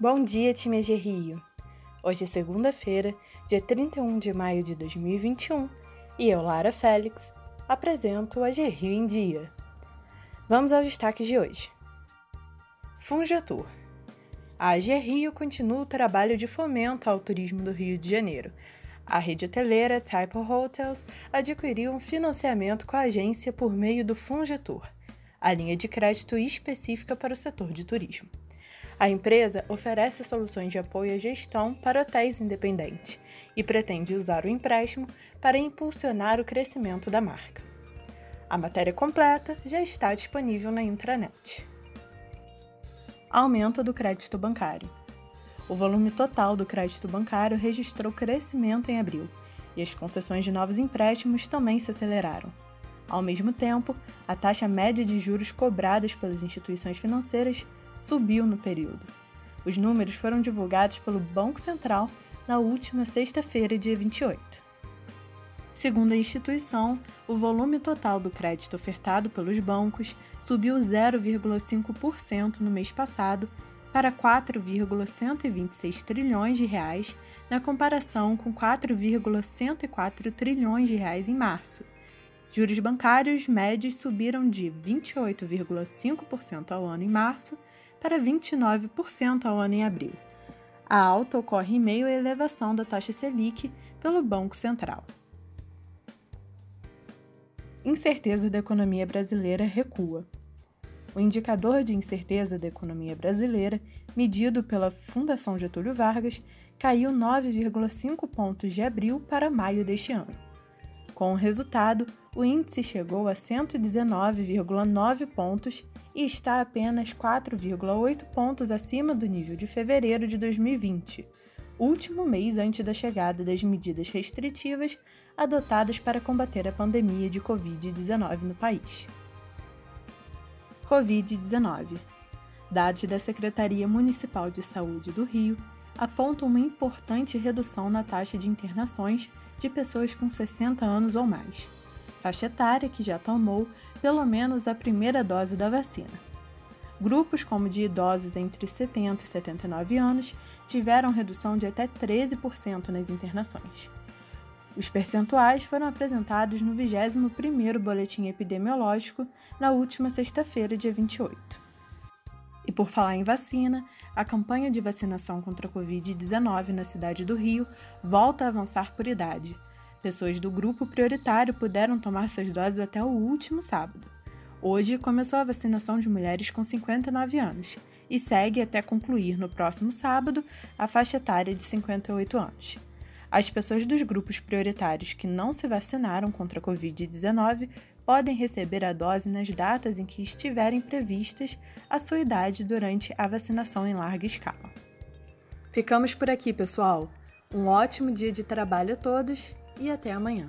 Bom dia, time de Rio! Hoje é segunda-feira, dia 31 de maio de 2021, e eu, Lara Félix, apresento a Rio em Dia. Vamos aos destaques de hoje. Funjatur. A AG Rio continua o trabalho de fomento ao turismo do Rio de Janeiro. A rede hoteleira Type Hotels adquiriu um financiamento com a agência por meio do Funjatur, a linha de crédito específica para o setor de turismo. A empresa oferece soluções de apoio à gestão para hotéis independentes e pretende usar o empréstimo para impulsionar o crescimento da marca. A matéria completa já está disponível na intranet. Aumento do crédito bancário. O volume total do crédito bancário registrou crescimento em abril e as concessões de novos empréstimos também se aceleraram. Ao mesmo tempo, a taxa média de juros cobradas pelas instituições financeiras subiu no período. Os números foram divulgados pelo Banco Central na última sexta-feira, dia 28. Segundo a instituição, o volume total do crédito ofertado pelos bancos subiu 0,5% no mês passado para 4,126 trilhões de reais, na comparação com 4,104 trilhões de reais em março. Juros bancários médios subiram de 28,5% ao ano em março para 29% ao ano em abril. A alta ocorre em meio à elevação da taxa Selic pelo Banco Central. Incerteza da economia brasileira recua. O indicador de incerteza da economia brasileira, medido pela Fundação Getúlio Vargas, caiu 9,5 pontos de abril para maio deste ano. Com o resultado, o índice chegou a 119,9 pontos e está apenas 4,8 pontos acima do nível de fevereiro de 2020, último mês antes da chegada das medidas restritivas adotadas para combater a pandemia de Covid-19 no país. Covid-19 Dados da Secretaria Municipal de Saúde do Rio apontam uma importante redução na taxa de internações de pessoas com 60 anos ou mais faixa etária que já tomou pelo menos a primeira dose da vacina. Grupos como de idosos entre 70 e 79 anos tiveram redução de até 13% nas internações. Os percentuais foram apresentados no 21º Boletim Epidemiológico na última sexta-feira, dia 28. E por falar em vacina, a campanha de vacinação contra a Covid-19 na cidade do Rio volta a avançar por idade, Pessoas do grupo prioritário puderam tomar suas doses até o último sábado. Hoje começou a vacinação de mulheres com 59 anos e segue até concluir no próximo sábado a faixa etária de 58 anos. As pessoas dos grupos prioritários que não se vacinaram contra a Covid-19 podem receber a dose nas datas em que estiverem previstas a sua idade durante a vacinação em larga escala. Ficamos por aqui, pessoal. Um ótimo dia de trabalho a todos e até amanhã.